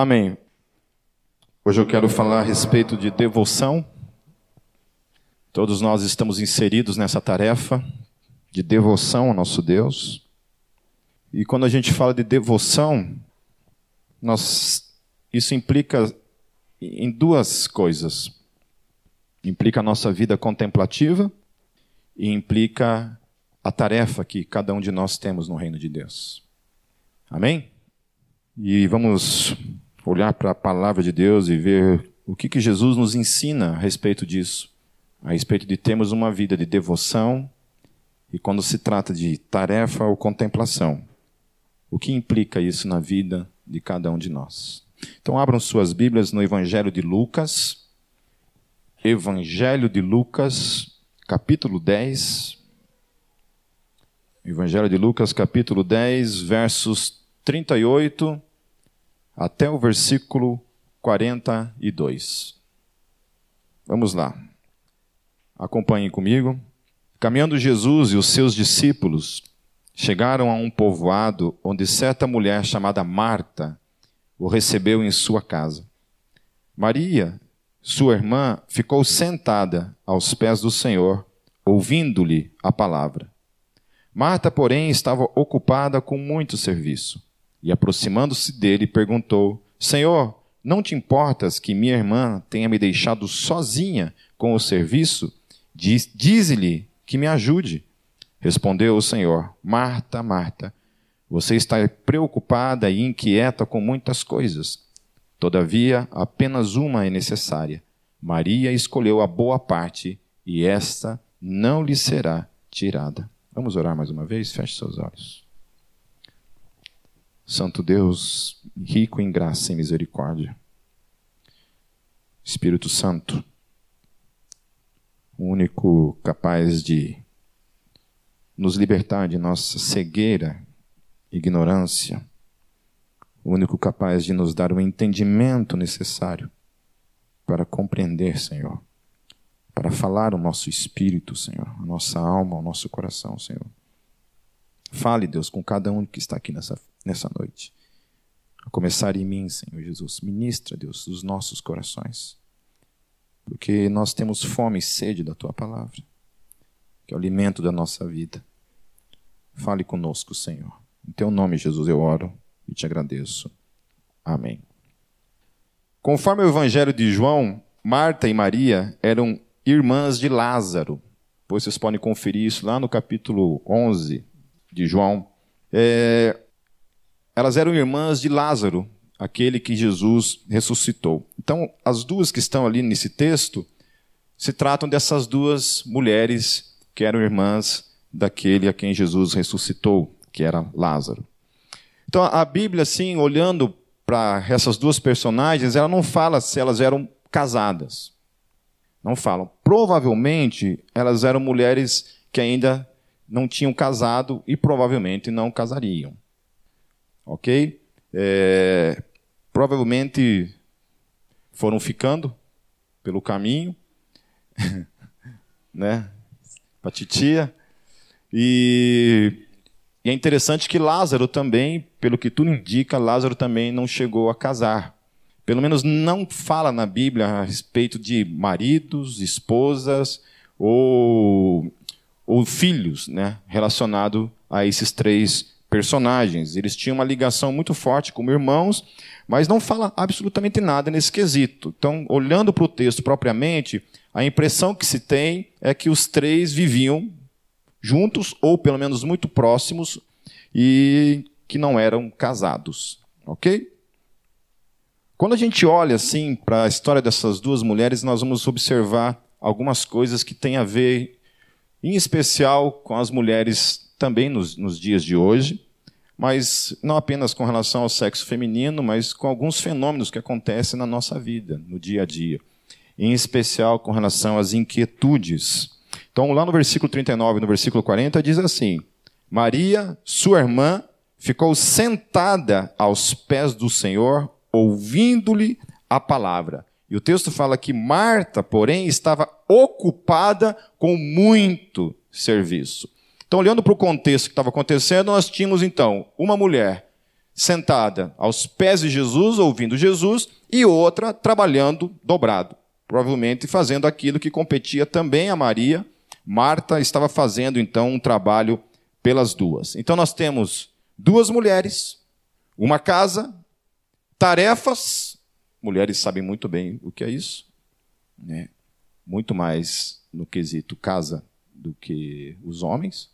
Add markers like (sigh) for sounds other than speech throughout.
Amém. Hoje eu quero falar a respeito de devoção. Todos nós estamos inseridos nessa tarefa de devoção ao nosso Deus. E quando a gente fala de devoção, nós, isso implica em duas coisas. Implica a nossa vida contemplativa e implica a tarefa que cada um de nós temos no reino de Deus. Amém? E vamos olhar para a palavra de Deus e ver o que, que Jesus nos ensina a respeito disso, a respeito de termos uma vida de devoção e quando se trata de tarefa ou contemplação. O que implica isso na vida de cada um de nós? Então, abram suas Bíblias no Evangelho de Lucas. Evangelho de Lucas, capítulo 10. Evangelho de Lucas, capítulo 10, versos 38 até o versículo 42. Vamos lá. Acompanhem comigo. Caminhando Jesus e os seus discípulos chegaram a um povoado onde certa mulher chamada Marta o recebeu em sua casa. Maria, sua irmã, ficou sentada aos pés do Senhor, ouvindo-lhe a palavra. Marta, porém, estava ocupada com muito serviço. E aproximando-se dele, perguntou: Senhor, não te importas que minha irmã tenha me deixado sozinha com o serviço? Diz, Dize-lhe que me ajude. Respondeu o Senhor: Marta, Marta, você está preocupada e inquieta com muitas coisas. Todavia, apenas uma é necessária. Maria escolheu a boa parte e esta não lhe será tirada. Vamos orar mais uma vez? Feche seus olhos. Santo Deus, rico em graça e misericórdia. Espírito Santo, único capaz de nos libertar de nossa cegueira ignorância, o único capaz de nos dar o entendimento necessário para compreender, Senhor, para falar o nosso espírito, Senhor, a nossa alma, o nosso coração, Senhor. Fale, Deus, com cada um que está aqui nessa, nessa noite. A começar em mim, Senhor Jesus. Ministra, Deus, os nossos corações. Porque nós temos fome e sede da tua palavra, que é o alimento da nossa vida. Fale conosco, Senhor. Em teu nome, Jesus, eu oro e te agradeço. Amém. Conforme o Evangelho de João, Marta e Maria eram irmãs de Lázaro. Pois vocês podem conferir isso lá no capítulo 11 de João. É, elas eram irmãs de Lázaro, aquele que Jesus ressuscitou. Então, as duas que estão ali nesse texto se tratam dessas duas mulheres que eram irmãs daquele a quem Jesus ressuscitou que era Lázaro. Então a Bíblia, assim, olhando para essas duas personagens, ela não fala se elas eram casadas. Não falam. Provavelmente elas eram mulheres que ainda não tinham casado e provavelmente não casariam. Ok? É, provavelmente foram ficando pelo caminho, (laughs) né? Para titia. E e é interessante que Lázaro também, pelo que tudo indica, Lázaro também não chegou a casar. Pelo menos não fala na Bíblia a respeito de maridos, esposas ou, ou filhos, né, relacionado a esses três personagens. Eles tinham uma ligação muito forte como irmãos, mas não fala absolutamente nada nesse quesito. Então, olhando para o texto propriamente, a impressão que se tem é que os três viviam juntos, ou pelo menos muito próximos, e que não eram casados. Ok? Quando a gente olha assim para a história dessas duas mulheres, nós vamos observar algumas coisas que têm a ver, em especial, com as mulheres também nos, nos dias de hoje, mas não apenas com relação ao sexo feminino, mas com alguns fenômenos que acontecem na nossa vida, no dia a dia. Em especial com relação às inquietudes então, lá no versículo 39 no versículo 40, diz assim: Maria, sua irmã, ficou sentada aos pés do Senhor, ouvindo-lhe a palavra. E o texto fala que Marta, porém, estava ocupada com muito serviço. Então, olhando para o contexto que estava acontecendo, nós tínhamos então uma mulher sentada aos pés de Jesus, ouvindo Jesus, e outra trabalhando dobrado, provavelmente fazendo aquilo que competia também a Maria. Marta estava fazendo então um trabalho pelas duas. Então nós temos duas mulheres, uma casa, tarefas. Mulheres sabem muito bem o que é isso, né? Muito mais no quesito casa do que os homens.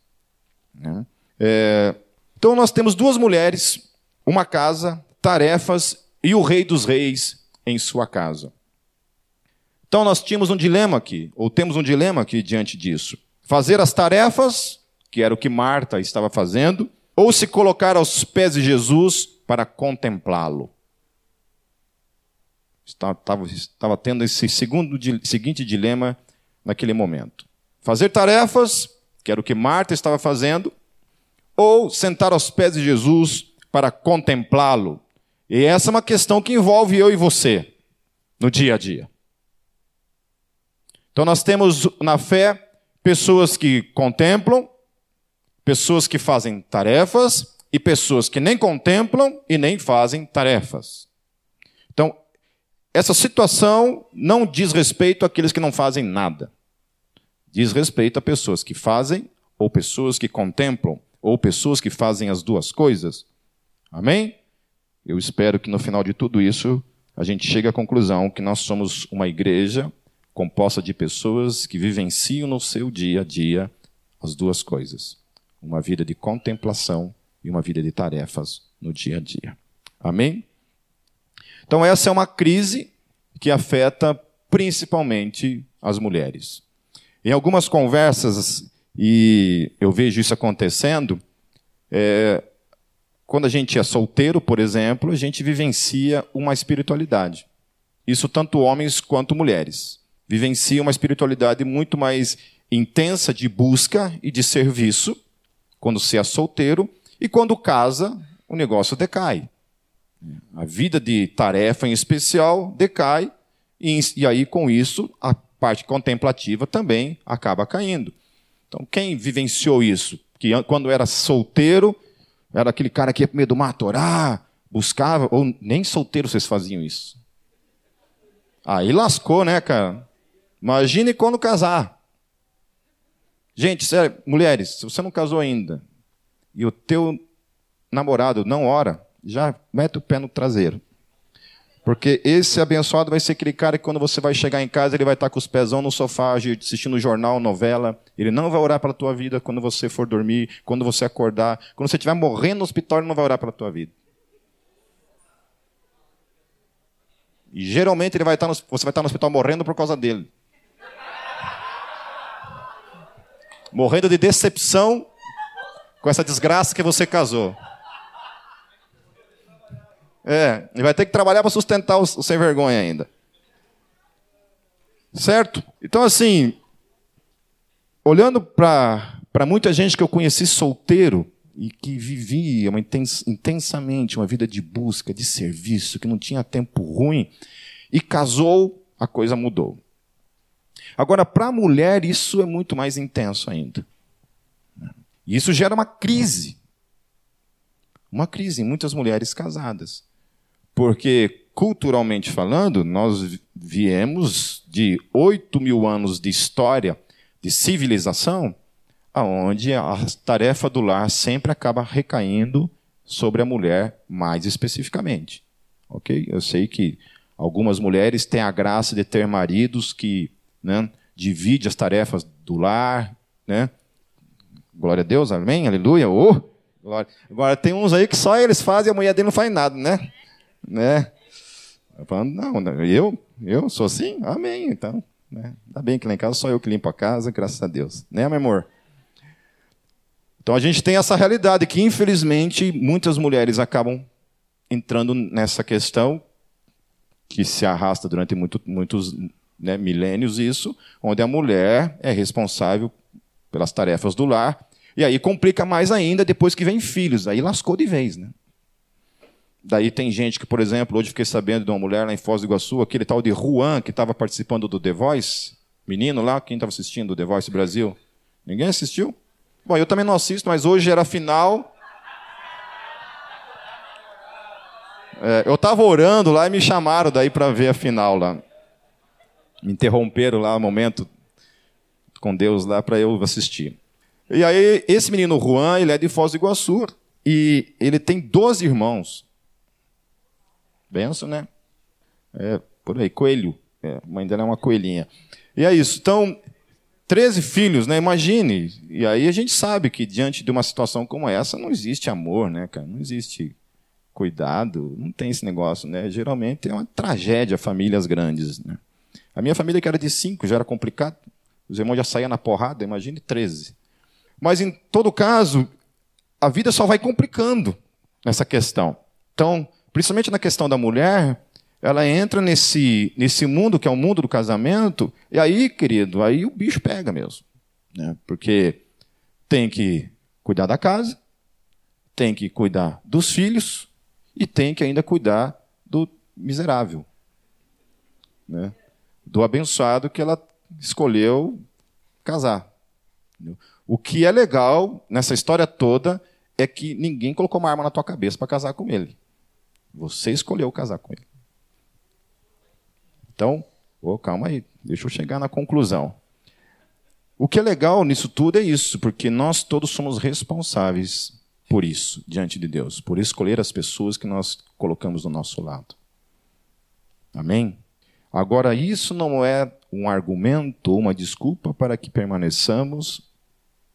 Né? É, então nós temos duas mulheres, uma casa, tarefas e o rei dos reis em sua casa. Então nós tínhamos um dilema aqui, ou temos um dilema aqui diante disso. Fazer as tarefas, que era o que Marta estava fazendo, ou se colocar aos pés de Jesus para contemplá-lo. Estava, estava, tendo esse segundo, seguinte dilema naquele momento. Fazer tarefas, que era o que Marta estava fazendo, ou sentar aos pés de Jesus para contemplá-lo. E essa é uma questão que envolve eu e você no dia a dia. Então nós temos na fé pessoas que contemplam, pessoas que fazem tarefas e pessoas que nem contemplam e nem fazem tarefas. Então, essa situação não diz respeito àqueles que não fazem nada. Diz respeito a pessoas que fazem ou pessoas que contemplam ou pessoas que fazem as duas coisas. Amém? Eu espero que no final de tudo isso a gente chegue à conclusão que nós somos uma igreja composta de pessoas que vivenciam no seu dia a dia as duas coisas: uma vida de contemplação e uma vida de tarefas no dia a dia. Amém? Então, essa é uma crise que afeta principalmente as mulheres. Em algumas conversas e eu vejo isso acontecendo. É, quando a gente é solteiro, por exemplo, a gente vivencia uma espiritualidade. Isso tanto homens quanto mulheres. Vivencia uma espiritualidade muito mais intensa de busca e de serviço quando se é solteiro e quando casa, o negócio decai. A vida de tarefa em especial decai e, e aí com isso a parte contemplativa também acaba caindo. Então, quem vivenciou isso? Que quando era solteiro, era aquele cara que ia para meio do mato orar, buscava, ou nem solteiro vocês faziam isso. Aí lascou, né, cara? Imagine quando casar. Gente, sério, mulheres, se você não casou ainda e o teu namorado não ora, já mete o pé no traseiro. Porque esse abençoado vai ser aquele cara que quando você vai chegar em casa, ele vai estar com os pezão no sofá, assistindo jornal, novela. Ele não vai orar pela tua vida quando você for dormir, quando você acordar. Quando você estiver morrendo no hospital, ele não vai orar pela tua vida. E geralmente ele vai estar no, você vai estar no hospital morrendo por causa dele. Morrendo de decepção com essa desgraça que você casou. É, ele vai ter que trabalhar para sustentar o, o sem vergonha ainda. Certo? Então, assim, olhando para muita gente que eu conheci solteiro e que vivia uma intens, intensamente uma vida de busca, de serviço, que não tinha tempo ruim, e casou, a coisa mudou. Agora, para a mulher, isso é muito mais intenso ainda. E isso gera uma crise. Uma crise em muitas mulheres casadas. Porque, culturalmente falando, nós viemos de 8 mil anos de história, de civilização, aonde a tarefa do lar sempre acaba recaindo sobre a mulher mais especificamente. Ok? Eu sei que algumas mulheres têm a graça de ter maridos que né, dividem as tarefas do lar, né? Glória a Deus, amém, aleluia. Oh, glória. Agora tem uns aí que só eles fazem e a mulher dele não faz nada, né? Né? Eu falando, não, eu, eu sou assim? Amém, então. Né? Ainda bem que lá em casa só eu que limpo a casa, graças a Deus. Né, meu amor? Então a gente tem essa realidade que, infelizmente, muitas mulheres acabam entrando nessa questão que se arrasta durante muito, muitos né, milênios, isso, onde a mulher é responsável pelas tarefas do lar. E aí complica mais ainda depois que vem filhos. Aí lascou de vez, né? Daí tem gente que, por exemplo, hoje fiquei sabendo de uma mulher lá em Foz do Iguaçu, aquele tal de Juan, que estava participando do The Voice, menino lá, quem estava assistindo o The Voice Brasil? Ninguém assistiu? Bom, eu também não assisto, mas hoje era final. É, eu estava orando lá e me chamaram daí para ver a final lá. Me interromperam lá um momento com Deus lá para eu assistir. E aí, esse menino Juan, ele é de Foz do Iguaçu e ele tem 12 irmãos. Benção, né? É, por aí, coelho. É, mãe dela é uma coelhinha. E é isso. Então, 13 filhos, né? Imagine. E aí a gente sabe que diante de uma situação como essa não existe amor, né, cara? Não existe cuidado, não tem esse negócio, né? Geralmente é uma tragédia famílias grandes, né? A minha família que era de cinco já era complicado. Os irmãos já saíam na porrada, imagine 13. Mas em todo caso, a vida só vai complicando nessa questão. Então, principalmente na questão da mulher, ela entra nesse, nesse mundo que é o mundo do casamento, e aí, querido, aí o bicho pega mesmo. Né? Porque tem que cuidar da casa, tem que cuidar dos filhos e tem que ainda cuidar do miserável. Né? Do abençoado que ela escolheu casar. O que é legal nessa história toda é que ninguém colocou uma arma na tua cabeça para casar com ele. Você escolheu casar com ele. Então, oh, calma aí, deixa eu chegar na conclusão. O que é legal nisso tudo é isso, porque nós todos somos responsáveis por isso diante de Deus, por escolher as pessoas que nós colocamos do nosso lado. Amém? Agora, isso não é um argumento ou uma desculpa para que permaneçamos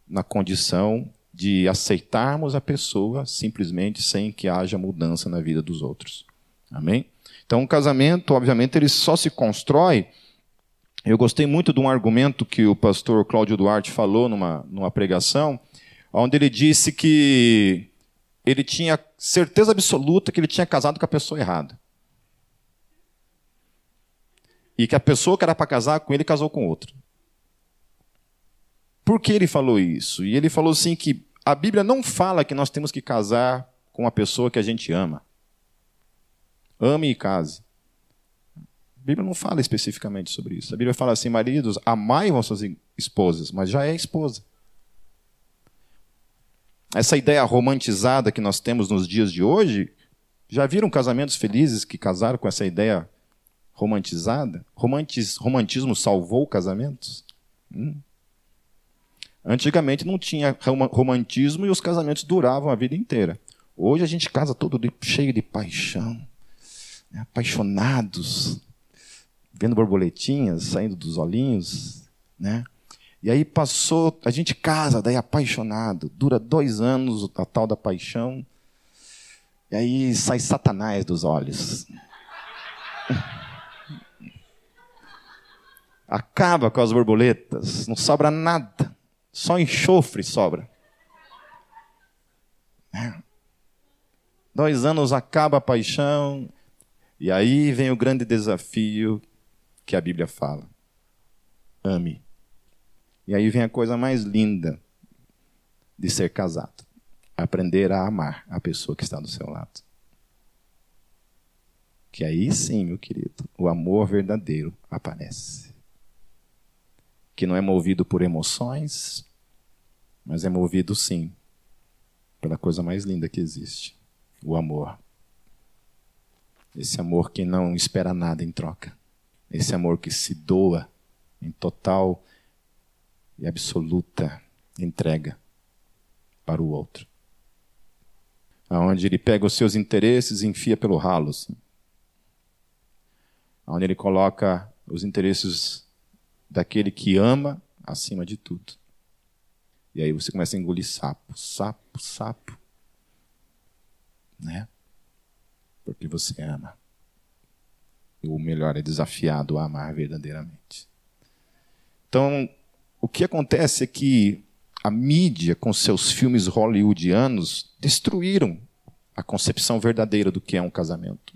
na condição de aceitarmos a pessoa simplesmente sem que haja mudança na vida dos outros. Amém? Então, um casamento, obviamente, ele só se constrói. Eu gostei muito de um argumento que o pastor Cláudio Duarte falou numa, numa pregação, onde ele disse que ele tinha certeza absoluta que ele tinha casado com a pessoa errada. E que a pessoa que era para casar com ele casou com outro. Por que ele falou isso? E ele falou assim que a Bíblia não fala que nós temos que casar com a pessoa que a gente ama. Ame e case. A Bíblia não fala especificamente sobre isso. A Bíblia fala assim: maridos, amai vossas esposas, mas já é esposa. Essa ideia romantizada que nós temos nos dias de hoje, já viram casamentos felizes que casaram com essa ideia romantizada? Romantis, romantismo salvou casamentos? Hum. Antigamente não tinha romantismo e os casamentos duravam a vida inteira. Hoje a gente casa todo cheio de paixão, né? apaixonados, vendo borboletinhas saindo dos olhinhos, né? E aí passou, a gente casa, daí apaixonado, dura dois anos a tal da paixão, e aí sai Satanás dos olhos. (laughs) Acaba com as borboletas, não sobra nada. Só enxofre sobra. É. Dois anos acaba a paixão, e aí vem o grande desafio que a Bíblia fala: ame. E aí vem a coisa mais linda de ser casado: aprender a amar a pessoa que está do seu lado. Que aí sim, meu querido, o amor verdadeiro aparece que não é movido por emoções, mas é movido sim pela coisa mais linda que existe: o amor. Esse amor que não espera nada em troca. Esse amor que se doa em total e absoluta entrega para o outro. Aonde ele pega os seus interesses e enfia pelo ralo. Assim. Onde ele coloca os interesses daquele que ama acima de tudo. E aí você começa a engolir sapo, sapo, sapo. Né? Porque você ama. E o melhor é desafiado a amar verdadeiramente. Então, o que acontece é que a mídia, com seus filmes hollywoodianos, destruíram a concepção verdadeira do que é um casamento.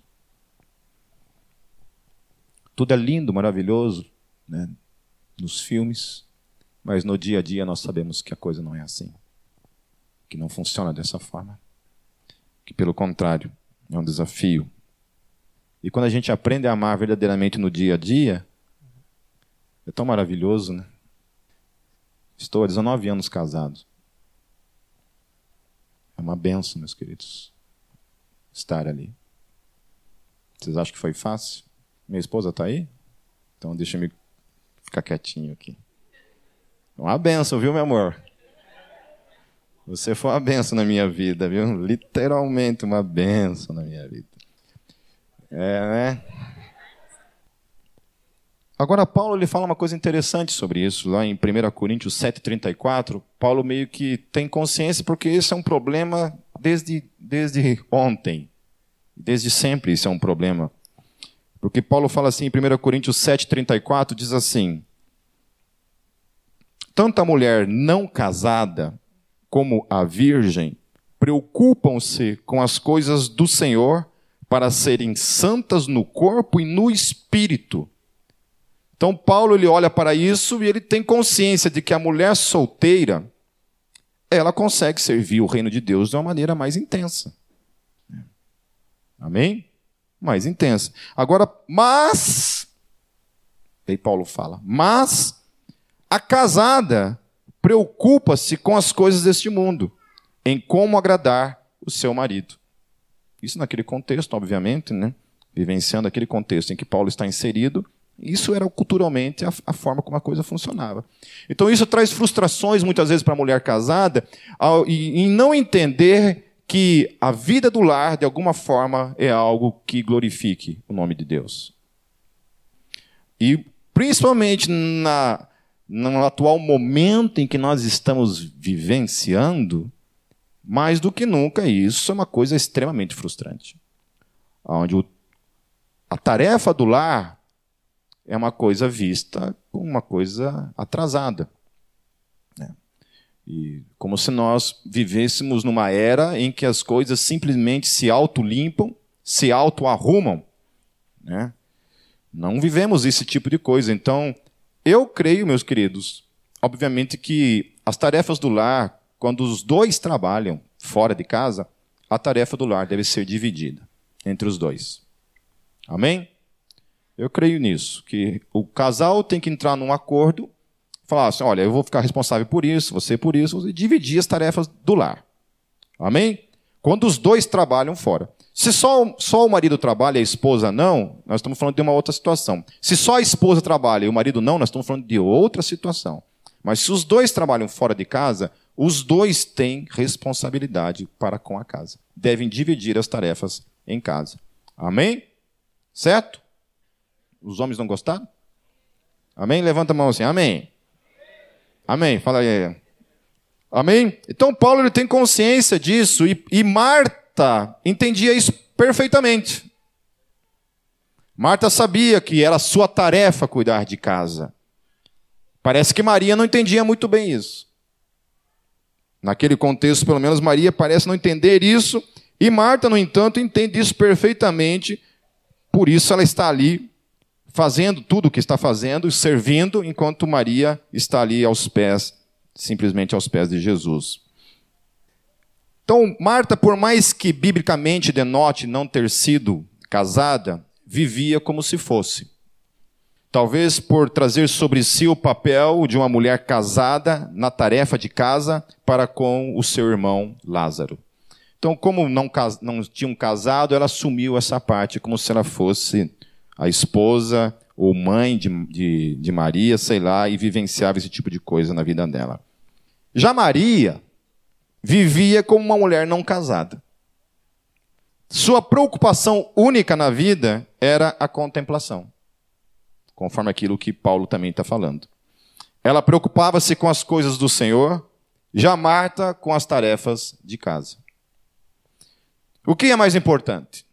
Tudo é lindo, maravilhoso, né? nos filmes, mas no dia a dia nós sabemos que a coisa não é assim. Que não funciona dessa forma. Que, pelo contrário, é um desafio. E quando a gente aprende a amar verdadeiramente no dia a dia, é tão maravilhoso, né? Estou há 19 anos casado. É uma benção, meus queridos, estar ali. Vocês acham que foi fácil? Minha esposa está aí? Então deixa eu ficar quietinho aqui. Uma benção, viu, meu amor? Você foi uma benção na minha vida, viu? Literalmente uma benção na minha vida. É, né? Agora, Paulo ele fala uma coisa interessante sobre isso, lá em 1 Coríntios 7,34. Paulo meio que tem consciência, porque esse é um problema desde, desde ontem. Desde sempre isso é um problema. Porque Paulo fala assim em 1 Coríntios 7,34, diz assim: Tanto a mulher não casada como a virgem preocupam-se com as coisas do Senhor para serem santas no corpo e no espírito. Então Paulo ele olha para isso e ele tem consciência de que a mulher solteira ela consegue servir o reino de Deus de uma maneira mais intensa. Amém? Mais intensa. Agora, mas aí Paulo fala, mas a casada preocupa-se com as coisas deste mundo, em como agradar o seu marido. Isso naquele contexto, obviamente, né? vivenciando aquele contexto em que Paulo está inserido, isso era culturalmente a, a, forma como a coisa funcionava. Então isso traz frustrações muitas vezes para a mulher casada ao, e, em não entender que a vida do lar, de alguma forma, é algo que glorifique o nome de Deus. E principalmente na, no atual momento em que nós estamos vivenciando, mais do que nunca, isso é uma coisa extremamente frustrante. Onde o, a tarefa do lar é uma coisa vista como uma coisa atrasada. Né? E como se nós vivêssemos numa era em que as coisas simplesmente se auto-limpam, se auto-arrumam. Né? Não vivemos esse tipo de coisa. Então, eu creio, meus queridos, obviamente que as tarefas do lar, quando os dois trabalham fora de casa, a tarefa do lar deve ser dividida entre os dois. Amém? Eu creio nisso, que o casal tem que entrar num acordo, falar assim: olha, eu vou ficar responsável por isso, você por isso, e dividir as tarefas do lar. Amém? Quando os dois trabalham fora. Se só, só o marido trabalha e a esposa não, nós estamos falando de uma outra situação. Se só a esposa trabalha e o marido não, nós estamos falando de outra situação. Mas se os dois trabalham fora de casa, os dois têm responsabilidade para com a casa. Devem dividir as tarefas em casa. Amém? Certo? Os homens não gostaram? Amém? Levanta a mão assim. Amém. Amém. Fala aí. Amém? Então Paulo ele tem consciência disso e, e Marta entendia isso perfeitamente. Marta sabia que era sua tarefa cuidar de casa. Parece que Maria não entendia muito bem isso. Naquele contexto, pelo menos, Maria parece não entender isso, e Marta, no entanto, entende isso perfeitamente, por isso ela está ali fazendo tudo o que está fazendo, servindo, enquanto Maria está ali aos pés, simplesmente aos pés de Jesus. Então, Marta, por mais que biblicamente denote não ter sido casada, vivia como se fosse. Talvez por trazer sobre si o papel de uma mulher casada na tarefa de casa para com o seu irmão Lázaro. Então, como não, não tinham casado, ela assumiu essa parte como se ela fosse a esposa ou mãe de, de, de Maria, sei lá, e vivenciava esse tipo de coisa na vida dela. Já Maria, vivia como uma mulher não casada. Sua preocupação única na vida era a contemplação, conforme aquilo que Paulo também está falando. Ela preocupava-se com as coisas do Senhor, já Marta com as tarefas de casa. O que é mais importante?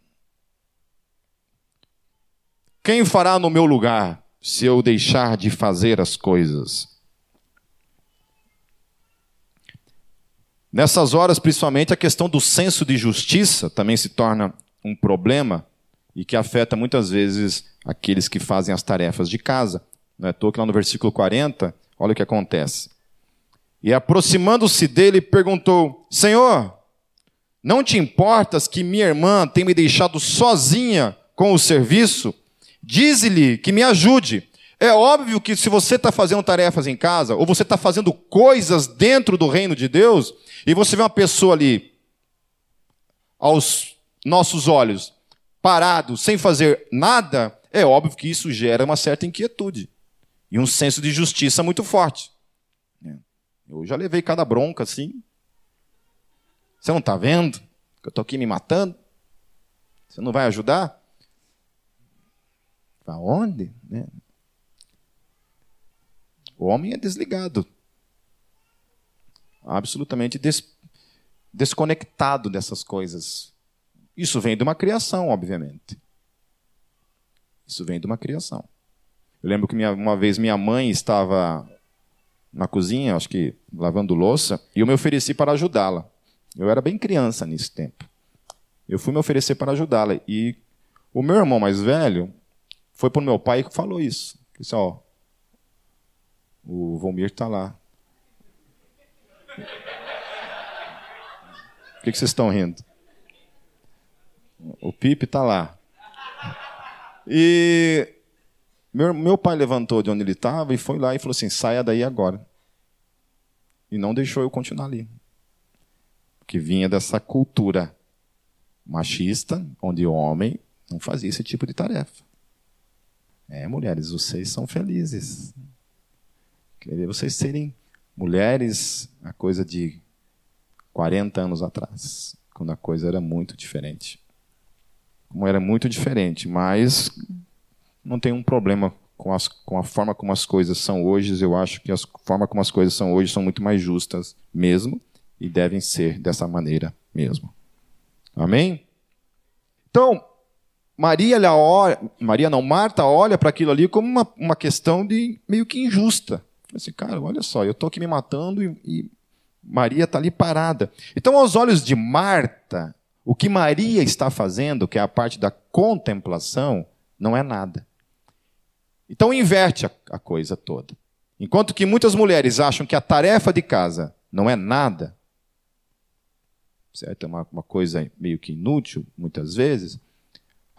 Quem fará no meu lugar se eu deixar de fazer as coisas? Nessas horas, principalmente, a questão do senso de justiça também se torna um problema e que afeta muitas vezes aqueles que fazem as tarefas de casa. Não é toa que lá no versículo 40, olha o que acontece. E aproximando-se dele, perguntou: Senhor, não te importas que minha irmã tenha me deixado sozinha com o serviço? Dize-lhe que me ajude. É óbvio que se você está fazendo tarefas em casa, ou você está fazendo coisas dentro do reino de Deus, e você vê uma pessoa ali, aos nossos olhos, parado, sem fazer nada, é óbvio que isso gera uma certa inquietude e um senso de justiça muito forte. É. Eu já levei cada bronca assim. Você não está vendo que eu estou aqui me matando? Você não vai ajudar? Para onde? Né? O homem é desligado. Absolutamente des desconectado dessas coisas. Isso vem de uma criação, obviamente. Isso vem de uma criação. Eu lembro que minha, uma vez minha mãe estava na cozinha, acho que lavando louça, e eu me ofereci para ajudá-la. Eu era bem criança nesse tempo. Eu fui me oferecer para ajudá-la. E o meu irmão mais velho foi para o meu pai e falou isso. Disse, ó, o Volmir está lá. Por que, que vocês estão rindo? O Pipe está lá. E meu, meu pai levantou de onde ele estava e foi lá e falou assim: saia daí agora. E não deixou eu continuar ali. Que vinha dessa cultura machista, onde o homem não fazia esse tipo de tarefa. É, mulheres, vocês são felizes. Queria vocês serem mulheres a coisa de 40 anos atrás, quando a coisa era muito diferente. Como era muito diferente, mas não tem um problema com, as, com a forma como as coisas são hoje. Eu acho que a forma como as coisas são hoje são muito mais justas mesmo e devem ser dessa maneira mesmo. Amém? Então, Maria, olha, Maria não, Marta olha para aquilo ali como uma, uma questão de meio que injusta. Assim, cara, olha só, eu estou aqui me matando e, e Maria está ali parada. Então, aos olhos de Marta, o que Maria está fazendo, que é a parte da contemplação, não é nada. Então inverte a, a coisa toda. Enquanto que muitas mulheres acham que a tarefa de casa não é nada, certo? É uma, uma coisa meio que inútil, muitas vezes.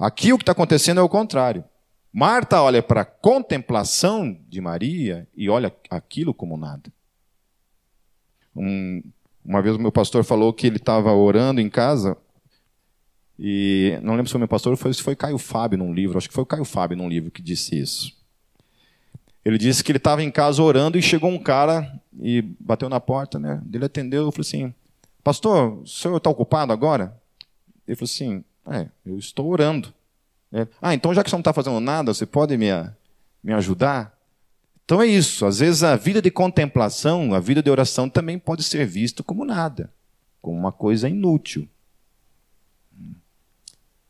Aqui o que está acontecendo é o contrário. Marta olha para a contemplação de Maria e olha aquilo como nada. Um, uma vez o meu pastor falou que ele estava orando em casa e não lembro se foi meu pastor ou se foi Caio Fábio num livro, acho que foi o Caio Fábio num livro que disse isso. Ele disse que ele estava em casa orando e chegou um cara e bateu na porta, né? Ele atendeu e falou assim: Pastor, o senhor está ocupado agora? Ele falou assim: É, eu estou orando. É, ah, então já que você não está fazendo nada, você pode me, me ajudar? Então é isso. Às vezes a vida de contemplação, a vida de oração também pode ser vista como nada, como uma coisa inútil.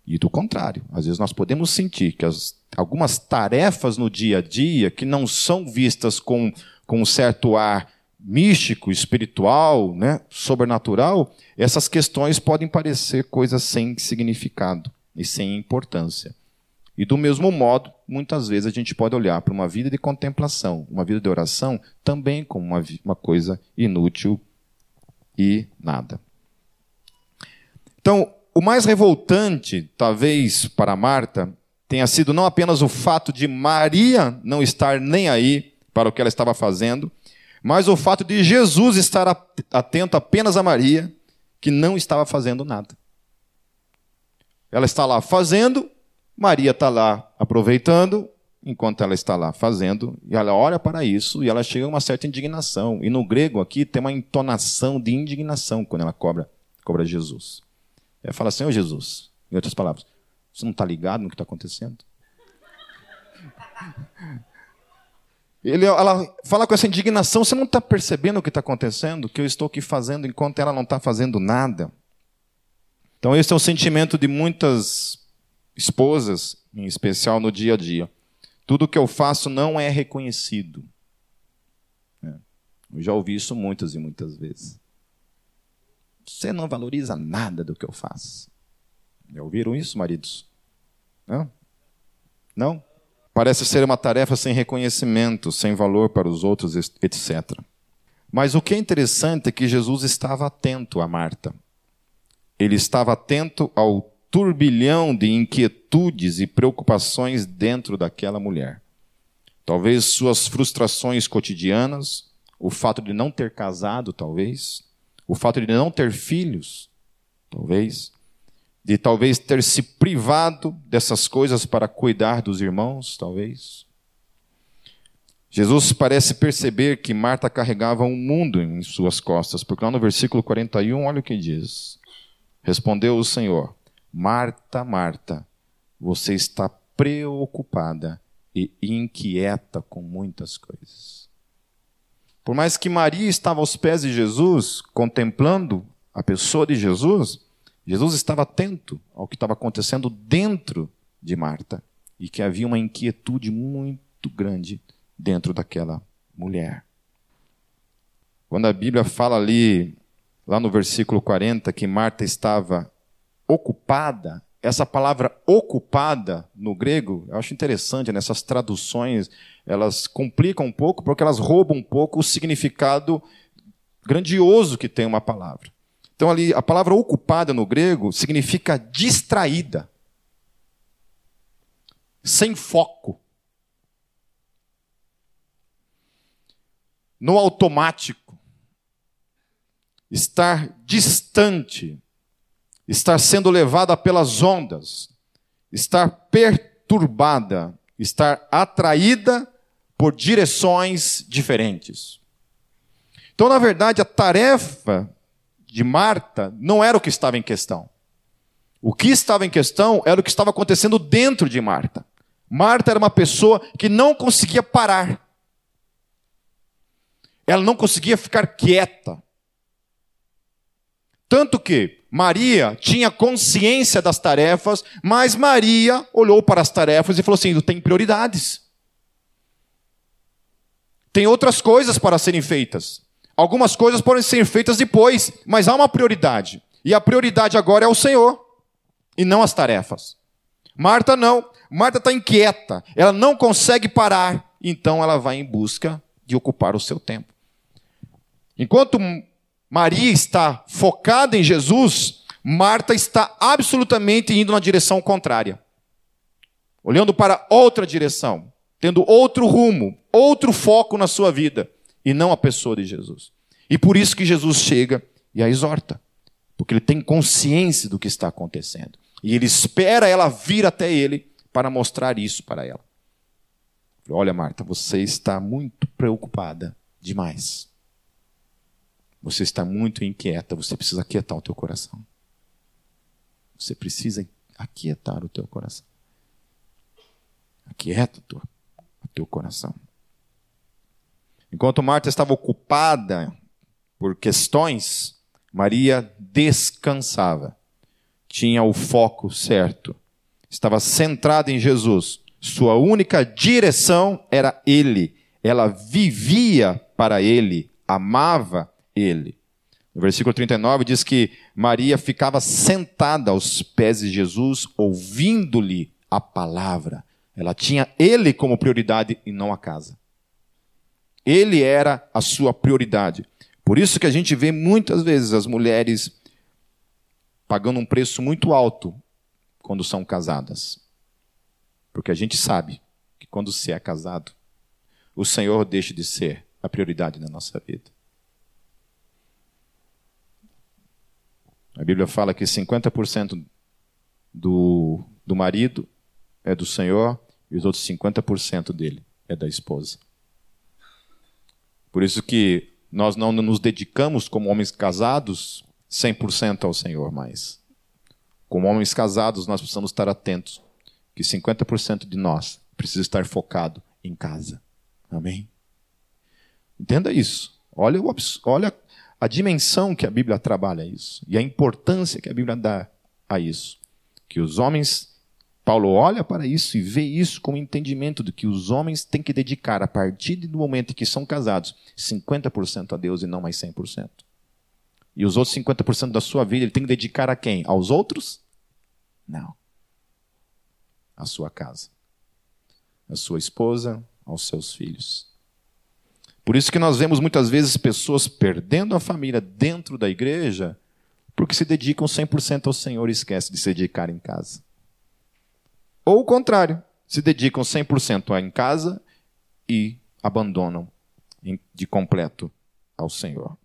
E do contrário, às vezes nós podemos sentir que as, algumas tarefas no dia a dia que não são vistas com, com um certo ar místico, espiritual, né, sobrenatural, essas questões podem parecer coisas sem significado e sem importância. E do mesmo modo, muitas vezes a gente pode olhar para uma vida de contemplação, uma vida de oração, também como uma, uma coisa inútil e nada. Então, o mais revoltante, talvez, para Marta, tenha sido não apenas o fato de Maria não estar nem aí para o que ela estava fazendo, mas o fato de Jesus estar atento apenas a Maria, que não estava fazendo nada. Ela está lá fazendo, Maria está lá aproveitando, enquanto ela está lá fazendo, e ela olha para isso e ela chega a uma certa indignação. E no grego aqui tem uma entonação de indignação quando ela cobra, cobra Jesus. Ela fala, Senhor Jesus, em outras palavras, você não está ligado no que está acontecendo? Ele, ela fala com essa indignação, você não está percebendo o que está acontecendo, o que eu estou aqui fazendo enquanto ela não está fazendo nada? Então, esse é o sentimento de muitas esposas, em especial no dia a dia. Tudo que eu faço não é reconhecido. É. Eu já ouvi isso muitas e muitas vezes. Você não valoriza nada do que eu faço. Já ouviram isso, maridos? Não? Não? Parece ser uma tarefa sem reconhecimento, sem valor para os outros, etc. Mas o que é interessante é que Jesus estava atento a Marta. Ele estava atento ao turbilhão de inquietudes e preocupações dentro daquela mulher. Talvez suas frustrações cotidianas, o fato de não ter casado, talvez, o fato de não ter filhos, talvez, de talvez ter se privado dessas coisas para cuidar dos irmãos, talvez. Jesus parece perceber que Marta carregava um mundo em suas costas, porque lá no versículo 41, olha o que diz. Respondeu o Senhor: Marta, Marta, você está preocupada e inquieta com muitas coisas. Por mais que Maria estava aos pés de Jesus, contemplando a pessoa de Jesus, Jesus estava atento ao que estava acontecendo dentro de Marta e que havia uma inquietude muito grande dentro daquela mulher. Quando a Bíblia fala ali, lá no versículo 40, que Marta estava ocupada, essa palavra ocupada no grego, eu acho interessante, nessas traduções, elas complicam um pouco porque elas roubam um pouco o significado grandioso que tem uma palavra. Então, ali, a palavra ocupada no grego significa distraída, sem foco, no automático, estar distante, estar sendo levada pelas ondas, estar perturbada, estar atraída por direções diferentes. Então, na verdade, a tarefa de Marta não era o que estava em questão. O que estava em questão era o que estava acontecendo dentro de Marta. Marta era uma pessoa que não conseguia parar. Ela não conseguia ficar quieta. Tanto que Maria tinha consciência das tarefas, mas Maria olhou para as tarefas e falou assim: tem prioridades. Tem outras coisas para serem feitas. Algumas coisas podem ser feitas depois, mas há uma prioridade. E a prioridade agora é o Senhor, e não as tarefas. Marta não. Marta está inquieta. Ela não consegue parar. Então ela vai em busca de ocupar o seu tempo. Enquanto Maria está focada em Jesus, Marta está absolutamente indo na direção contrária. Olhando para outra direção, tendo outro rumo, outro foco na sua vida e não a pessoa de Jesus. E por isso que Jesus chega e a exorta, porque ele tem consciência do que está acontecendo. E ele espera ela vir até ele para mostrar isso para ela. Olha, Marta, você está muito preocupada demais. Você está muito inquieta, você precisa aquietar o teu coração. Você precisa aquietar o teu coração. Aquieta o teu, coração. Enquanto Marta estava ocupada por questões, Maria descansava. Tinha o foco certo. Estava centrada em Jesus. Sua única direção era Ele. Ela vivia para Ele, amava Ele. No versículo 39 diz que Maria ficava sentada aos pés de Jesus, ouvindo-lhe a palavra. Ela tinha Ele como prioridade e não a casa. Ele era a sua prioridade. Por isso que a gente vê muitas vezes as mulheres pagando um preço muito alto quando são casadas. Porque a gente sabe que quando se é casado, o Senhor deixa de ser a prioridade na nossa vida. A Bíblia fala que 50% do, do marido é do Senhor e os outros 50% dele é da esposa. Por isso que nós não nos dedicamos como homens casados 100% ao Senhor mais. Como homens casados, nós precisamos estar atentos que 50% de nós precisa estar focado em casa. Amém? Entenda isso. Olha, o, olha a dimensão que a Bíblia trabalha isso e a importância que a Bíblia dá a isso. Que os homens Paulo olha para isso e vê isso com o entendimento de que os homens têm que dedicar, a partir do momento em que são casados, 50% a Deus e não mais 100%. E os outros 50% da sua vida ele tem que dedicar a quem? Aos outros? Não. A sua casa. A sua esposa, aos seus filhos. Por isso que nós vemos muitas vezes pessoas perdendo a família dentro da igreja porque se dedicam 100% ao Senhor e esquecem de se dedicar em casa. Ou o contrário, se dedicam 100% em casa e abandonam de completo ao Senhor.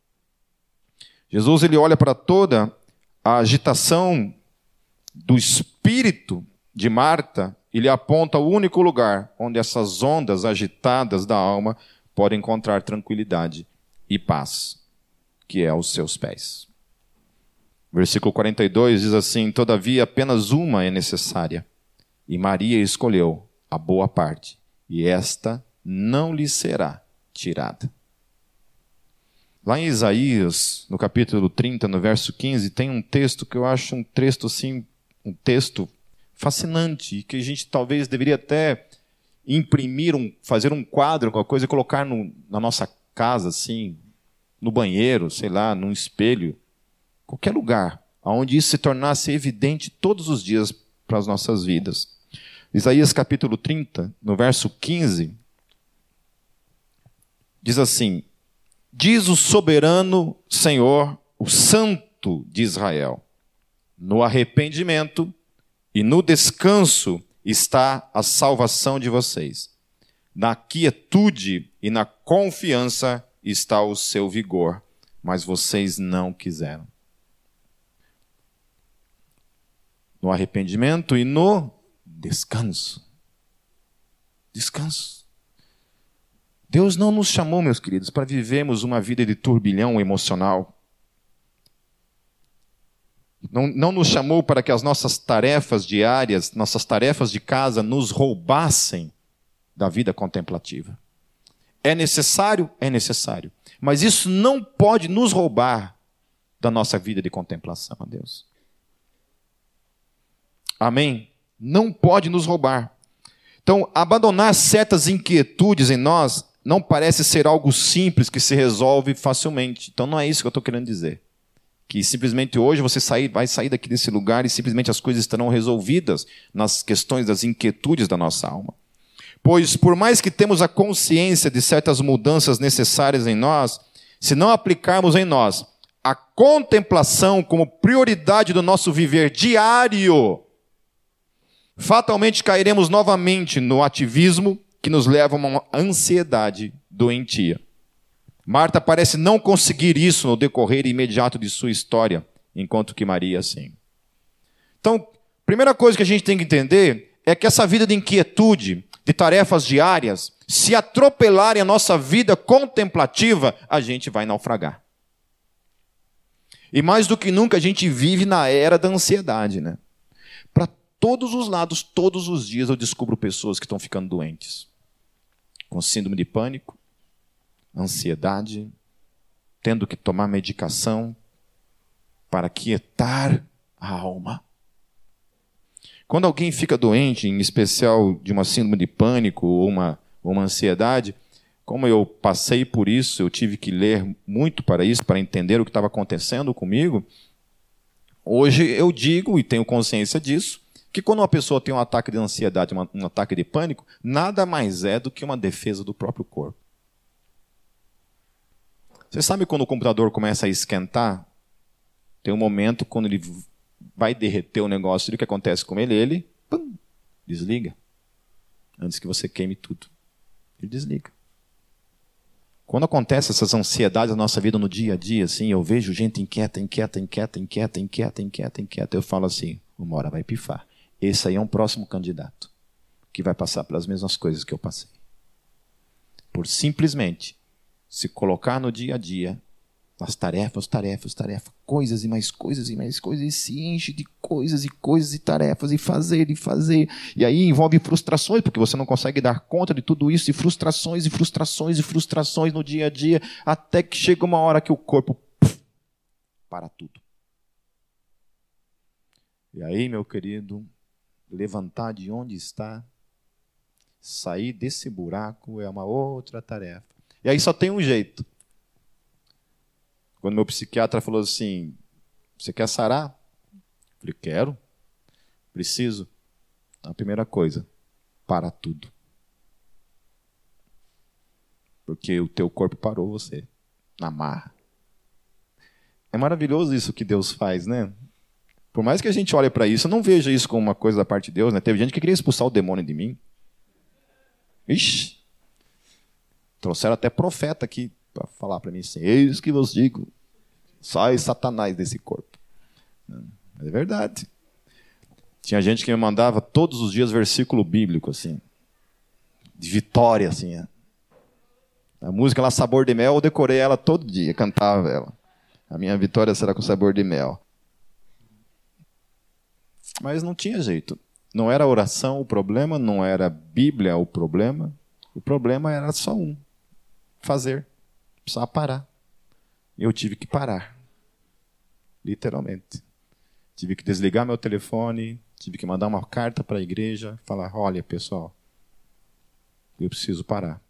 Jesus ele olha para toda a agitação do espírito de Marta, ele aponta o único lugar onde essas ondas agitadas da alma podem encontrar tranquilidade e paz, que é aos seus pés. Versículo 42 diz assim: Todavia apenas uma é necessária, e Maria escolheu a boa parte, e esta não lhe será tirada. Lá em Isaías, no capítulo 30, no verso 15, tem um texto que eu acho um texto assim, um texto fascinante, que a gente talvez deveria até imprimir, um, fazer um quadro, alguma coisa, e colocar no, na nossa casa, assim, no banheiro, sei lá, num espelho, qualquer lugar, onde isso se tornasse evidente todos os dias para as nossas vidas. Isaías capítulo 30, no verso 15, diz assim: Diz o soberano Senhor, o Santo de Israel: No arrependimento e no descanso está a salvação de vocês. Na quietude e na confiança está o seu vigor, mas vocês não quiseram. No arrependimento e no descanso. Descanso. Deus não nos chamou, meus queridos, para vivermos uma vida de turbilhão emocional. Não, não nos chamou para que as nossas tarefas diárias, nossas tarefas de casa, nos roubassem da vida contemplativa. É necessário? É necessário. Mas isso não pode nos roubar da nossa vida de contemplação a Deus. Amém? Não pode nos roubar. Então, abandonar certas inquietudes em nós não parece ser algo simples que se resolve facilmente. Então não é isso que eu estou querendo dizer. Que simplesmente hoje você sair, vai sair daqui desse lugar e simplesmente as coisas estarão resolvidas nas questões das inquietudes da nossa alma. Pois, por mais que temos a consciência de certas mudanças necessárias em nós, se não aplicarmos em nós a contemplação como prioridade do nosso viver diário, fatalmente cairemos novamente no ativismo, que nos leva a uma ansiedade doentia. Marta parece não conseguir isso no decorrer imediato de sua história, enquanto que Maria sim. Então, primeira coisa que a gente tem que entender é que essa vida de inquietude, de tarefas diárias, se atropelarem a nossa vida contemplativa, a gente vai naufragar. E mais do que nunca a gente vive na era da ansiedade, né? Todos os lados, todos os dias eu descubro pessoas que estão ficando doentes. Com síndrome de pânico, ansiedade, tendo que tomar medicação para quietar a alma. Quando alguém fica doente, em especial de uma síndrome de pânico ou uma, uma ansiedade, como eu passei por isso, eu tive que ler muito para isso, para entender o que estava acontecendo comigo. Hoje eu digo, e tenho consciência disso, que quando uma pessoa tem um ataque de ansiedade, um ataque de pânico, nada mais é do que uma defesa do próprio corpo. Você sabe quando o computador começa a esquentar? Tem um momento quando ele vai derreter o negócio, e o que acontece com ele? Ele pum, desliga. Antes que você queime tudo. Ele desliga. Quando acontece essas ansiedades na nossa vida no dia a dia, assim, eu vejo gente inquieta, inquieta, inquieta, inquieta, inquieta, inquieta, inquieta, eu falo assim, uma hora vai pifar. Esse aí é um próximo candidato que vai passar pelas mesmas coisas que eu passei. Por simplesmente se colocar no dia a dia as tarefas, tarefas, tarefas, coisas e mais coisas e mais coisas, e se enche de coisas e coisas e tarefas, e fazer e fazer. E aí envolve frustrações, porque você não consegue dar conta de tudo isso, e frustrações e frustrações e frustrações no dia a dia, até que chega uma hora que o corpo para tudo. E aí, meu querido, levantar de onde está, sair desse buraco é uma outra tarefa. E aí só tem um jeito. Quando meu psiquiatra falou assim: Você quer sarar? Eu falei: Quero. Preciso. A primeira coisa, para tudo. Porque o teu corpo parou você na marra. É maravilhoso isso que Deus faz, né? Por mais que a gente olhe para isso, eu não vejo isso como uma coisa da parte de Deus. Né? Teve gente que queria expulsar o demônio de mim. Ixi! Trouxeram até profeta aqui para falar para mim assim: Eis que vos digo, sai Satanás desse corpo. É verdade. Tinha gente que me mandava todos os dias versículo bíblico, assim. De vitória, assim. A música lá, Sabor de Mel, eu decorei ela todo dia, cantava ela. A minha vitória será com sabor de mel. Mas não tinha jeito. Não era oração o problema, não era Bíblia o problema. O problema era só um: fazer. Precisava parar. Eu tive que parar. Literalmente. Tive que desligar meu telefone, tive que mandar uma carta para a igreja, falar: olha, pessoal, eu preciso parar.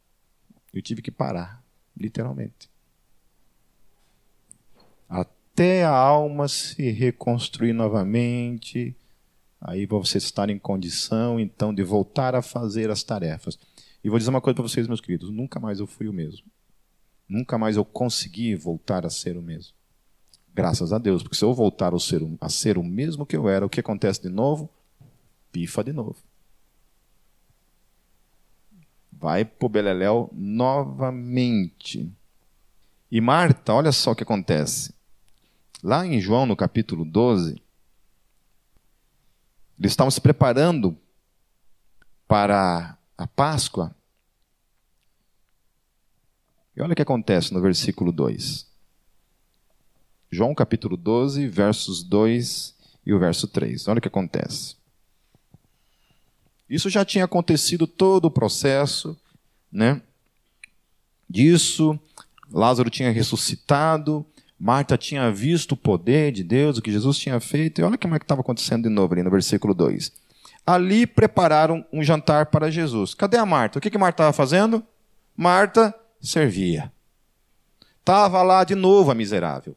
Eu tive que parar, literalmente. Até a alma se reconstruir novamente, aí você estar em condição, então, de voltar a fazer as tarefas. E vou dizer uma coisa para vocês, meus queridos: nunca mais eu fui o mesmo. Nunca mais eu consegui voltar a ser o mesmo. Graças a Deus, porque se eu voltar a ser, a ser o mesmo que eu era, o que acontece de novo? Pifa de novo. Vai pro Beleléu novamente. E Marta, olha só o que acontece. Lá em João, no capítulo 12, eles estavam se preparando para a Páscoa. E olha o que acontece no versículo 2. João capítulo 12, versos 2 e o verso 3. Olha o que acontece. Isso já tinha acontecido todo o processo, né? Disso, Lázaro tinha ressuscitado, Marta tinha visto o poder de Deus, o que Jesus tinha feito, e olha como é que estava acontecendo de novo ali no versículo 2. Ali prepararam um jantar para Jesus. Cadê a Marta? O que, que Marta estava fazendo? Marta servia. Estava lá de novo a miserável.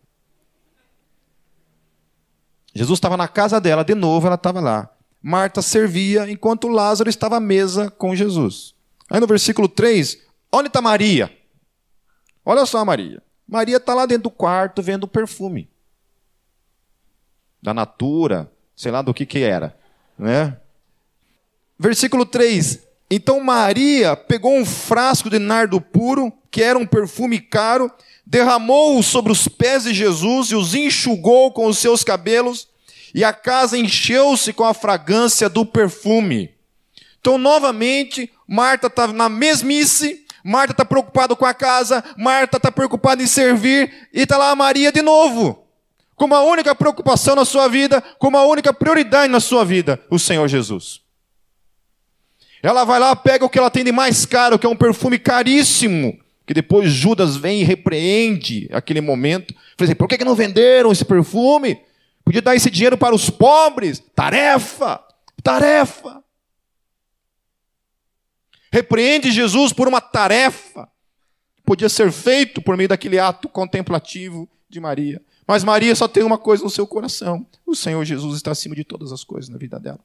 Jesus estava na casa dela, de novo ela estava lá. Marta servia enquanto Lázaro estava à mesa com Jesus. Aí no versículo 3, onde está Maria? Olha só a Maria. Maria está lá dentro do quarto vendo o perfume. Da natura, sei lá do que que era. Né? Versículo 3. Então Maria pegou um frasco de nardo puro, que era um perfume caro, derramou-o sobre os pés de Jesus e os enxugou com os seus cabelos, e a casa encheu-se com a fragrância do perfume. Então, novamente, Marta está na mesmice, Marta está preocupada com a casa, Marta está preocupada em servir, e está lá a Maria de novo, com uma única preocupação na sua vida, com uma única prioridade na sua vida, o Senhor Jesus. Ela vai lá, pega o que ela tem de mais caro, que é um perfume caríssimo, que depois Judas vem e repreende aquele momento. Falei assim, por que não venderam esse perfume? Podia dar esse dinheiro para os pobres. Tarefa, tarefa. Repreende Jesus por uma tarefa. Podia ser feito por meio daquele ato contemplativo de Maria. Mas Maria só tem uma coisa no seu coração: o Senhor Jesus está acima de todas as coisas na vida dela.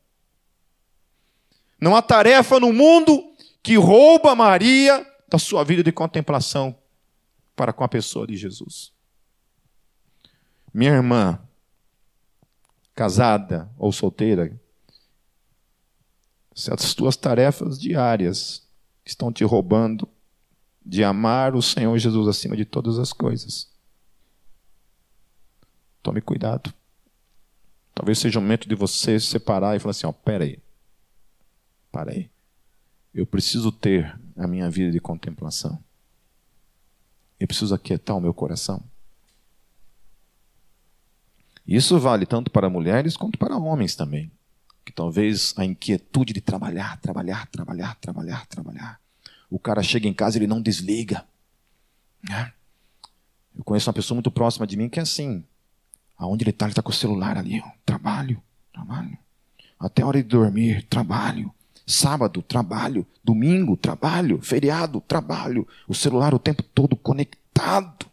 Não há tarefa no mundo que rouba Maria da sua vida de contemplação para com a pessoa de Jesus. Minha irmã, casada ou solteira, se as tuas tarefas diárias estão te roubando de amar o Senhor Jesus acima de todas as coisas, tome cuidado. Talvez seja o momento de você se separar e falar assim: ó, pera aí, para aí. Eu preciso ter a minha vida de contemplação. Eu preciso aquietar o meu coração. Isso vale tanto para mulheres quanto para homens também. Que talvez a inquietude de trabalhar, trabalhar, trabalhar, trabalhar, trabalhar. O cara chega em casa e ele não desliga. Né? Eu conheço uma pessoa muito próxima de mim que é assim. Aonde ele está, ele está com o celular ali. Ó. Trabalho, trabalho. Até a hora de dormir, trabalho. Sábado, trabalho. Domingo, trabalho. Feriado, trabalho. O celular o tempo todo conectado.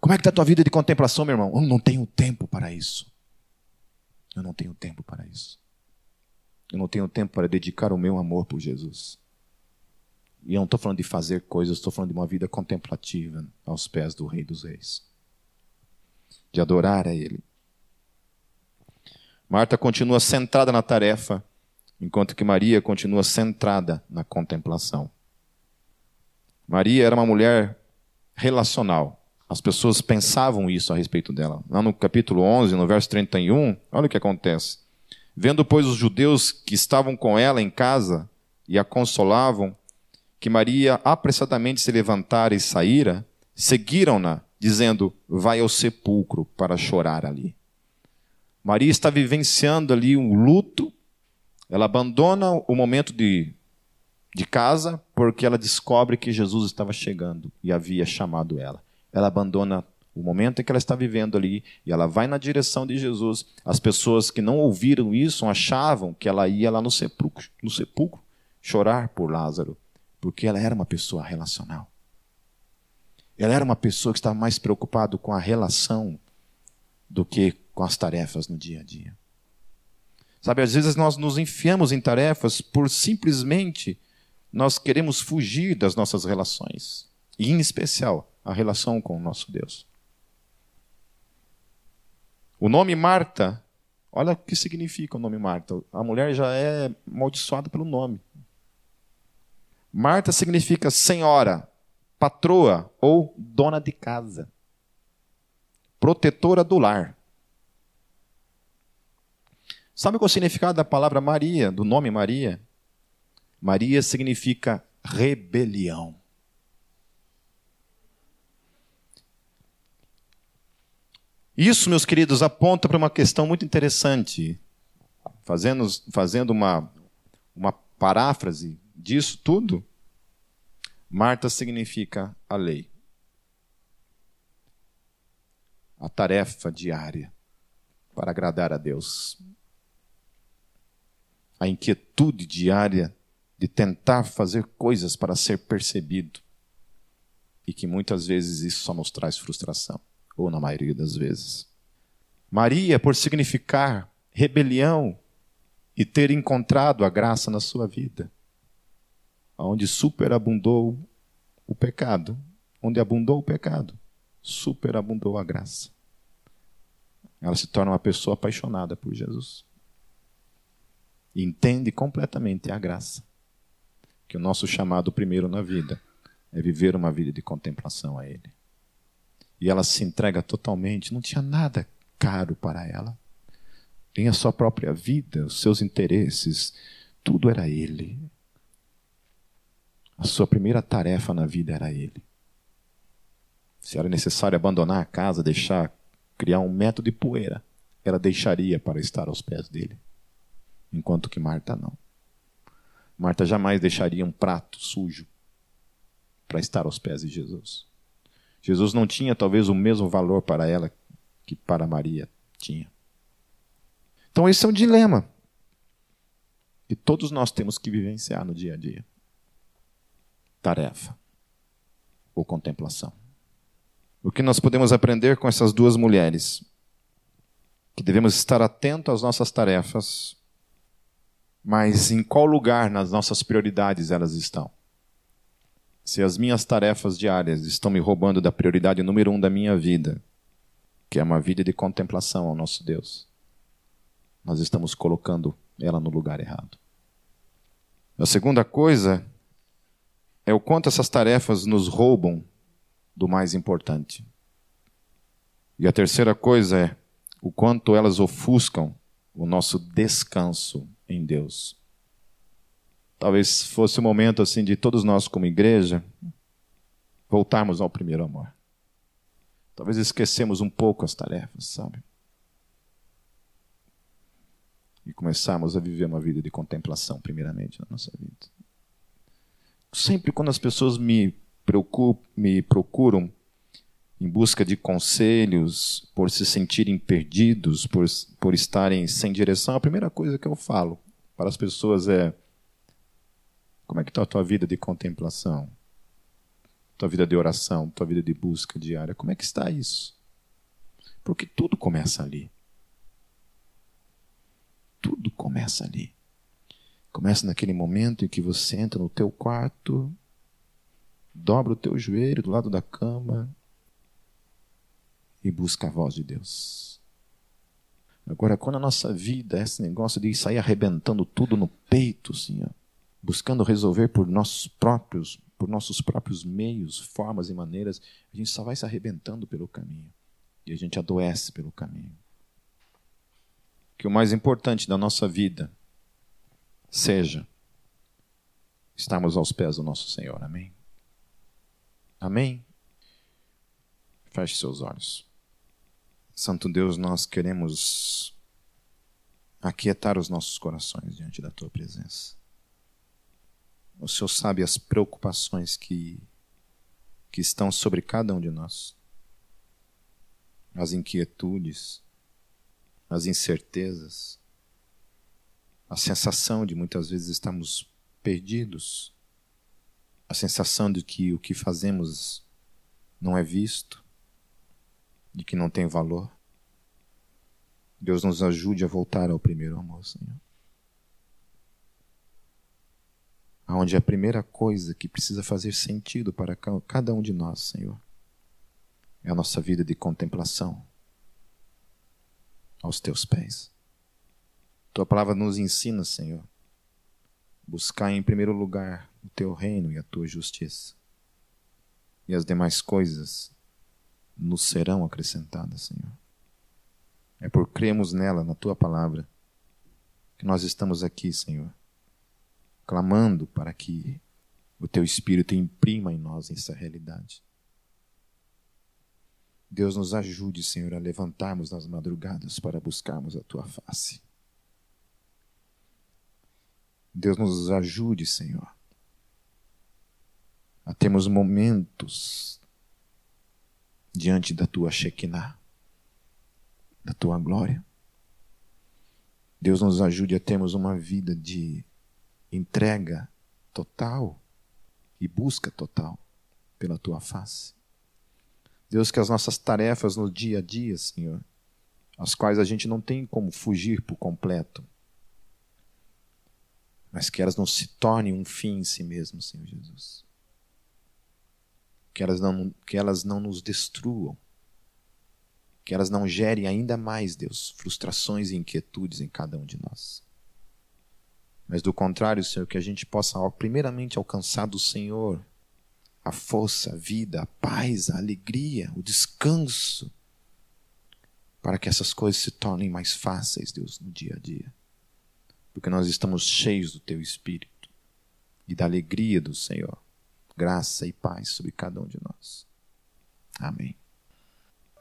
Como é que está a tua vida de contemplação, meu irmão? Eu não tenho tempo para isso. Eu não tenho tempo para isso. Eu não tenho tempo para dedicar o meu amor por Jesus. E eu não estou falando de fazer coisas, estou falando de uma vida contemplativa aos pés do Rei dos Reis. De adorar a Ele. Marta continua centrada na tarefa, enquanto que Maria continua centrada na contemplação. Maria era uma mulher relacional, As pessoas pensavam isso a respeito dela. Lá no capítulo 11, no verso 31, olha o que acontece. Vendo, pois, os judeus que estavam com ela em casa e a consolavam, que Maria apressadamente se levantara e saíra, seguiram-na, dizendo: Vai ao sepulcro para chorar ali. Maria está vivenciando ali um luto, ela abandona o momento de, de casa porque ela descobre que Jesus estava chegando e havia chamado ela. Ela abandona o momento em que ela está vivendo ali e ela vai na direção de Jesus. As pessoas que não ouviram isso achavam que ela ia lá no sepulcro, no sepulcro chorar por Lázaro, porque ela era uma pessoa relacional. Ela era uma pessoa que estava mais preocupada com a relação do que com as tarefas no dia a dia. Sabe, às vezes nós nos enfiamos em tarefas por simplesmente nós queremos fugir das nossas relações, e em especial a relação com o nosso Deus. O nome Marta, olha o que significa o nome Marta. A mulher já é amaldiçoada pelo nome. Marta significa senhora, patroa ou dona de casa, protetora do lar. Sabe qual é o significado da palavra Maria, do nome Maria? Maria significa rebelião. Isso, meus queridos, aponta para uma questão muito interessante. Fazendo, fazendo uma, uma paráfrase disso tudo, Marta significa a lei. A tarefa diária para agradar a Deus. A inquietude diária de tentar fazer coisas para ser percebido. E que muitas vezes isso só nos traz frustração ou na maioria das vezes. Maria, por significar rebelião e ter encontrado a graça na sua vida, onde superabundou o pecado, onde abundou o pecado, superabundou a graça. Ela se torna uma pessoa apaixonada por Jesus. E entende completamente a graça. Que o nosso chamado primeiro na vida é viver uma vida de contemplação a Ele e ela se entrega totalmente, não tinha nada caro para ela. Nem a sua própria vida, os seus interesses, tudo era ele. A sua primeira tarefa na vida era ele. Se era necessário abandonar a casa, deixar criar um método de poeira, ela deixaria para estar aos pés dele. Enquanto que Marta não. Marta jamais deixaria um prato sujo para estar aos pés de Jesus. Jesus não tinha talvez o mesmo valor para ela que para Maria tinha. Então esse é um dilema que todos nós temos que vivenciar no dia a dia. Tarefa ou contemplação. O que nós podemos aprender com essas duas mulheres? Que devemos estar atentos às nossas tarefas, mas em qual lugar nas nossas prioridades elas estão? Se as minhas tarefas diárias estão me roubando da prioridade número um da minha vida, que é uma vida de contemplação ao nosso Deus, nós estamos colocando ela no lugar errado. A segunda coisa é o quanto essas tarefas nos roubam do mais importante. E a terceira coisa é o quanto elas ofuscam o nosso descanso em Deus. Talvez fosse o momento assim de todos nós como igreja voltarmos ao primeiro amor. Talvez esquecemos um pouco as tarefas, sabe? E começarmos a viver uma vida de contemplação, primeiramente, na nossa vida. Sempre quando as pessoas me, me procuram em busca de conselhos, por se sentirem perdidos, por, por estarem sem direção, a primeira coisa que eu falo para as pessoas é: como é que está a tua vida de contemplação? Tua vida de oração, tua vida de busca diária? Como é que está isso? Porque tudo começa ali. Tudo começa ali. Começa naquele momento em que você entra no teu quarto, dobra o teu joelho do lado da cama e busca a voz de Deus. Agora, quando a nossa vida é esse negócio de sair arrebentando tudo no peito, ó, buscando resolver por nossos próprios, por nossos próprios meios, formas e maneiras, a gente só vai se arrebentando pelo caminho. E a gente adoece pelo caminho. Que o mais importante da nossa vida seja estarmos aos pés do nosso Senhor. Amém? Amém? Feche seus olhos. Santo Deus, nós queremos aquietar os nossos corações diante da tua presença. O Senhor sabe as preocupações que, que estão sobre cada um de nós, as inquietudes, as incertezas, a sensação de muitas vezes estarmos perdidos, a sensação de que o que fazemos não é visto, de que não tem valor. Deus nos ajude a voltar ao primeiro amor, Senhor. Onde a primeira coisa que precisa fazer sentido para cada um de nós, Senhor, é a nossa vida de contemplação aos teus pés. Tua palavra nos ensina, Senhor, buscar em primeiro lugar o teu reino e a tua justiça. E as demais coisas nos serão acrescentadas, Senhor. É por cremos nela, na tua palavra, que nós estamos aqui, Senhor, clamando para que o teu Espírito imprima em nós essa realidade. Deus nos ajude, Senhor, a levantarmos nas madrugadas para buscarmos a tua face. Deus nos ajude, Senhor, a termos momentos diante da tua Shekinah, da tua glória. Deus nos ajude a termos uma vida de entrega total e busca total pela tua face. Deus, que as nossas tarefas no dia a dia, Senhor, as quais a gente não tem como fugir por completo, mas que elas não se tornem um fim em si mesmo, Senhor Jesus. Que elas não, que elas não nos destruam. Que elas não gerem ainda mais, Deus, frustrações e inquietudes em cada um de nós. Mas do contrário, Senhor, que a gente possa primeiramente alcançar do Senhor a força, a vida, a paz, a alegria, o descanso, para que essas coisas se tornem mais fáceis, Deus, no dia a dia porque nós estamos cheios do Teu Espírito e da alegria do Senhor. Graça e paz sobre cada um de nós. Amém.